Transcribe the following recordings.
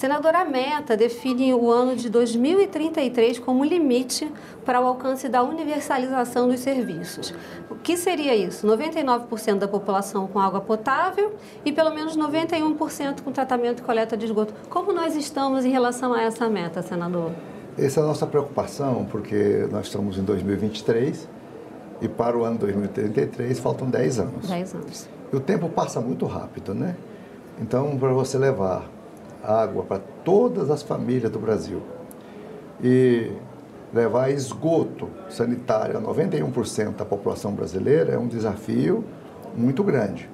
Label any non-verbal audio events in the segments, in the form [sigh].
Senadora, a meta define o ano de 2033 como limite para o alcance da universalização dos serviços. O que seria isso? 99% da população com água potável e pelo menos 91% com tratamento e coleta de esgoto. Como nós estamos em relação a essa meta, senador? Essa é a nossa preocupação, porque nós estamos em 2023 e para o ano 2033 faltam 10 anos. 10 anos. E o tempo passa muito rápido, né? Então, para você levar água para todas as famílias do Brasil e levar esgoto sanitário a 91% da população brasileira é um desafio muito grande.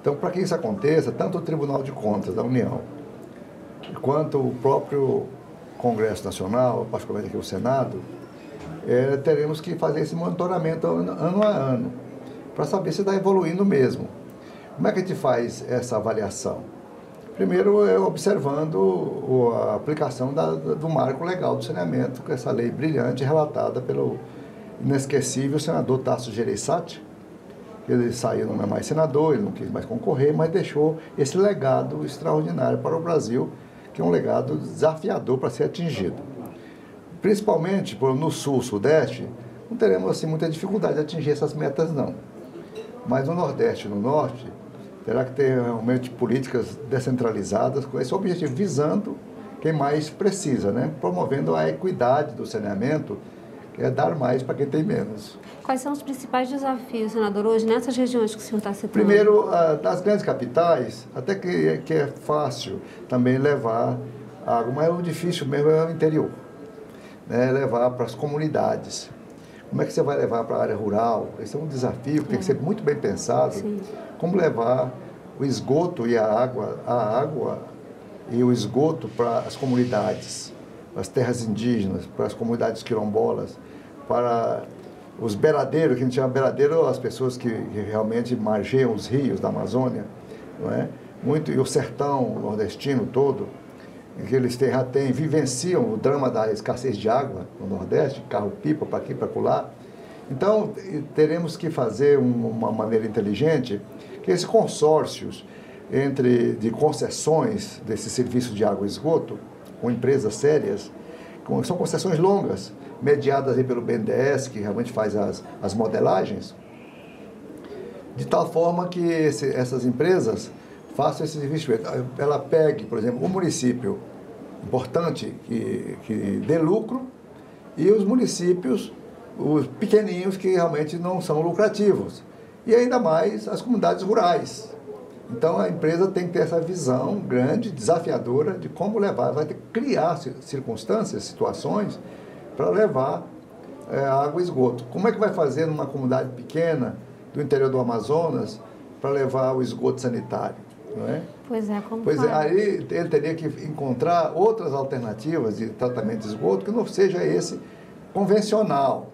Então, para que isso aconteça, tanto o Tribunal de Contas da União quanto o próprio Congresso Nacional, particularmente aqui o Senado, é, teremos que fazer esse monitoramento ano, a ano, para saber se está evoluindo mesmo. Como é que a gente faz essa avaliação? Primeiro, observando a aplicação da, do marco legal do saneamento, com essa lei brilhante relatada pelo inesquecível senador Tasso Gereissati. Ele saiu, não é mais senador, ele não quis mais concorrer, mas deixou esse legado extraordinário para o Brasil, que é um legado desafiador para ser atingido. Principalmente no sul, sudeste, não teremos assim muita dificuldade de atingir essas metas não. Mas no nordeste e no norte, terá que ter realmente políticas descentralizadas com esse objetivo, visando quem mais precisa, né? promovendo a equidade do saneamento, que é dar mais para quem tem menos. Quais são os principais desafios, senador, hoje nessas regiões que o senhor está citando? Primeiro, nas grandes capitais, até que, que é fácil também levar água, mas o difícil mesmo é o interior, né? levar para as comunidades. Como é que você vai levar para a área rural? Esse é um desafio que tem que ser muito bem pensado. Sim. Como levar o esgoto e a água, a água e o esgoto para as comunidades, para as terras indígenas, para as comunidades quilombolas, para os beiradeiros, que a gente chama beiradeiro, as pessoas que, que realmente margeiam os rios da Amazônia, não é? Muito, e o sertão nordestino todo, que eles têm, vivenciam o drama da escassez de água no Nordeste, carro-pipa para aqui para colar. Então, teremos que fazer uma maneira inteligente que esses consórcios entre, de concessões desse serviço de água e esgoto, com empresas sérias, são concessões longas, mediadas aí pelo BNDES, que realmente faz as, as modelagens, de tal forma que esse, essas empresas faça esses investimentos. Ela pegue, por exemplo, um município importante que, que dê lucro e os municípios, os pequeninhos que realmente não são lucrativos. E ainda mais as comunidades rurais. Então a empresa tem que ter essa visão grande, desafiadora de como levar, vai ter que criar circunstâncias, situações para levar é, água e esgoto. Como é que vai fazer numa comunidade pequena do interior do Amazonas para levar o esgoto sanitário? Não é? Pois é, como Pois é, aí ele teria que encontrar outras alternativas de tratamento de esgoto que não seja esse convencional,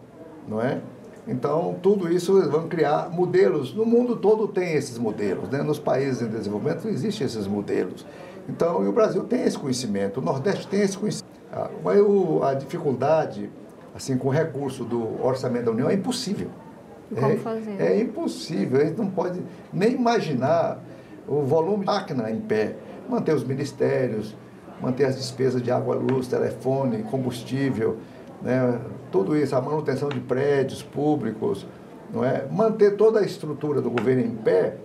não é? Então, tudo isso vão criar modelos. No mundo todo tem esses modelos, né? Nos países em desenvolvimento existem esses modelos. Então, o Brasil tem esse conhecimento, o Nordeste tem esse conhecimento. Ah, mas o, a dificuldade, assim, com o recurso do orçamento da União é impossível. Como é, fazer? É impossível, a gente não pode nem imaginar o volume de máquina em pé, manter os ministérios, manter as despesas de água, luz, telefone, combustível, né? tudo isso, a manutenção de prédios públicos, não é? manter toda a estrutura do governo em pé,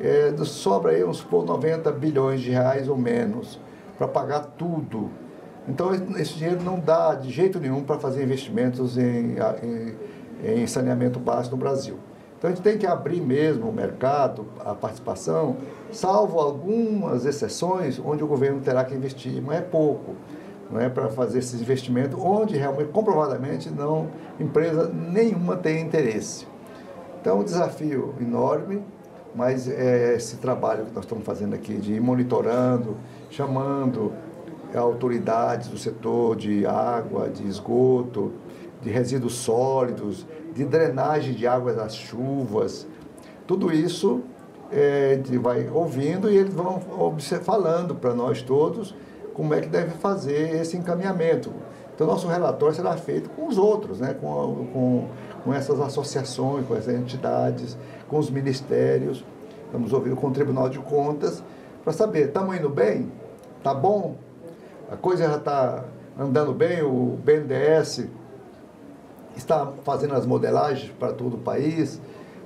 é, sobra aí uns por 90 bilhões de reais ou menos para pagar tudo. Então esse dinheiro não dá de jeito nenhum para fazer investimentos em, em, em saneamento básico no Brasil. Então a gente tem que abrir mesmo o mercado, a participação, salvo algumas exceções onde o governo terá que investir, mas é pouco, não é para fazer esses investimentos onde realmente comprovadamente não empresa nenhuma tem interesse. Então, um desafio enorme, mas é esse trabalho que nós estamos fazendo aqui de ir monitorando, chamando autoridades do setor de água, de esgoto, de resíduos sólidos, de drenagem de água das chuvas. Tudo isso é, a gente vai ouvindo e eles vão falando para nós todos como é que deve fazer esse encaminhamento. Então, nosso relatório será feito com os outros, né? com, com, com essas associações, com essas entidades, com os ministérios. Estamos ouvindo com o Tribunal de Contas para saber, estamos indo bem? Está bom? a coisa já está andando bem, o BNDES está fazendo as modelagens para todo o país,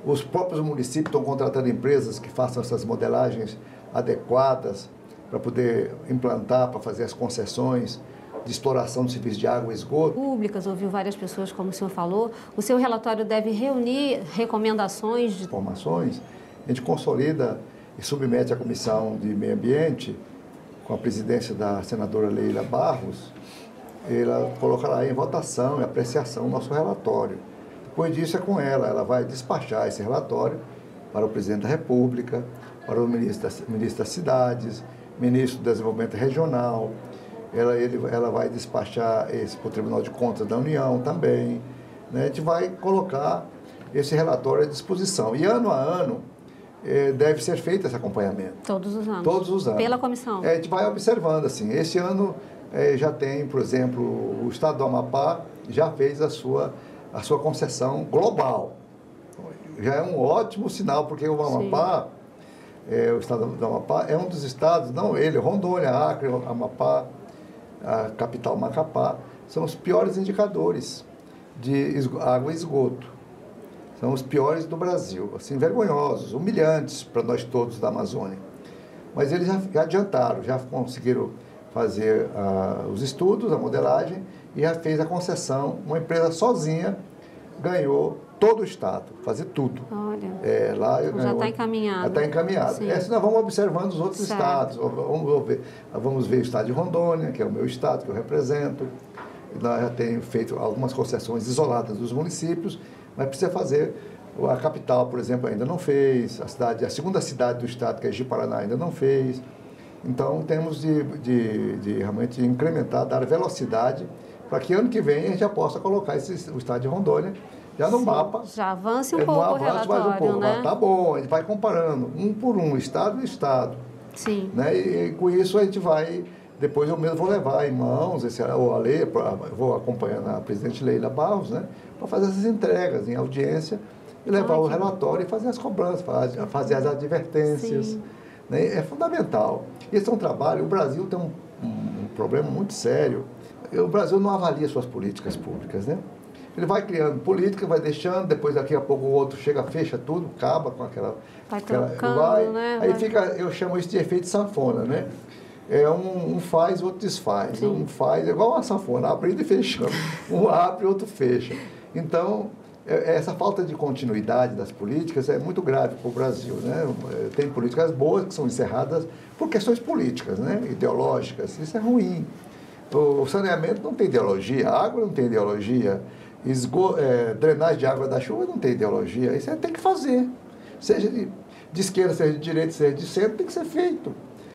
os próprios municípios estão contratando empresas que façam essas modelagens adequadas para poder implantar, para fazer as concessões de exploração do serviço de água e esgoto. Públicas, ouviu várias pessoas, como o senhor falou. O seu relatório deve reunir recomendações de informações. A gente consolida e submete à Comissão de Meio Ambiente, com a presidência da senadora Leila Barros, ela colocará em votação e apreciação o nosso relatório. Depois disso é com ela, ela vai despachar esse relatório para o presidente da República, para o ministro das, ministro das Cidades, ministro do Desenvolvimento Regional, ela, ele, ela vai despachar esse para o Tribunal de Contas da União também. Né? A gente vai colocar esse relatório à disposição. E ano a ano eh, deve ser feito esse acompanhamento. Todos os anos. Todos os anos. Pela comissão. É, a gente vai observando assim. Esse ano eh, já tem, por exemplo, o Estado do Amapá já fez a sua, a sua concessão global. Já é um ótimo sinal, porque o Amapá, eh, o Estado do Amapá, é um dos estados, não ele, Rondônia, Acre, Amapá, a capital Macapá, são os piores indicadores de água e esgoto. São os piores do Brasil, assim, vergonhosos, humilhantes para nós todos da Amazônia. Mas eles já, já adiantaram, já conseguiram fazer uh, os estudos, a modelagem, e já fez a concessão. Uma empresa sozinha ganhou todo o Estado, fazer tudo. Olha, é, lá já está encaminhado. Já está encaminhado. Essa é, nós vamos observando os outros certo. estados. Vamos ver, vamos ver o estado de Rondônia, que é o meu estado, que eu represento. Nós já tenho feito algumas concessões isoladas dos municípios, mas precisa fazer. A capital, por exemplo, ainda não fez. A, cidade, a segunda cidade do estado, que é Ji-Paraná, ainda não fez. Então, temos de, de, de realmente incrementar, dar velocidade, para que ano que vem a gente já possa colocar esse, o estado de Rondônia já no Sim, mapa. Já avance um é, pouco avance o relatório, mais um pouco. né? Tá bom, a gente vai comparando, um por um, estado e estado. Sim. Né? E, e, com isso a gente vai, depois eu mesmo vou levar em mãos, esse, ou a lei, vou acompanhando a presidente Leila Barros, né? Para fazer essas entregas em audiência e levar Ai, o relatório bom. e fazer as cobranças, fazer, fazer as advertências. Né? É fundamental. Esse é um trabalho, o Brasil tem um, um, problema muito sério. O Brasil não avalia suas políticas públicas, né? Ele vai criando política, vai deixando, depois daqui a pouco o outro chega, fecha tudo, acaba com aquela. Vai aquela, trocando, vai, né? Aí vai... fica, eu chamo isso de efeito sanfona, né? É um, um faz, o outro desfaz. Sim. Um faz, é igual uma sanfona, abrindo e fechando. [laughs] Um abre, outro fecha. Então, essa falta de continuidade das políticas é muito grave para o Brasil. Né? Tem políticas boas que são encerradas por questões políticas, né? ideológicas. Isso é ruim. O saneamento não tem ideologia, a água não tem ideologia, esgo, é, drenagem de água da chuva não tem ideologia. Isso é, tem que fazer. Seja de, de esquerda, seja de direita, seja de centro, tem que ser feito.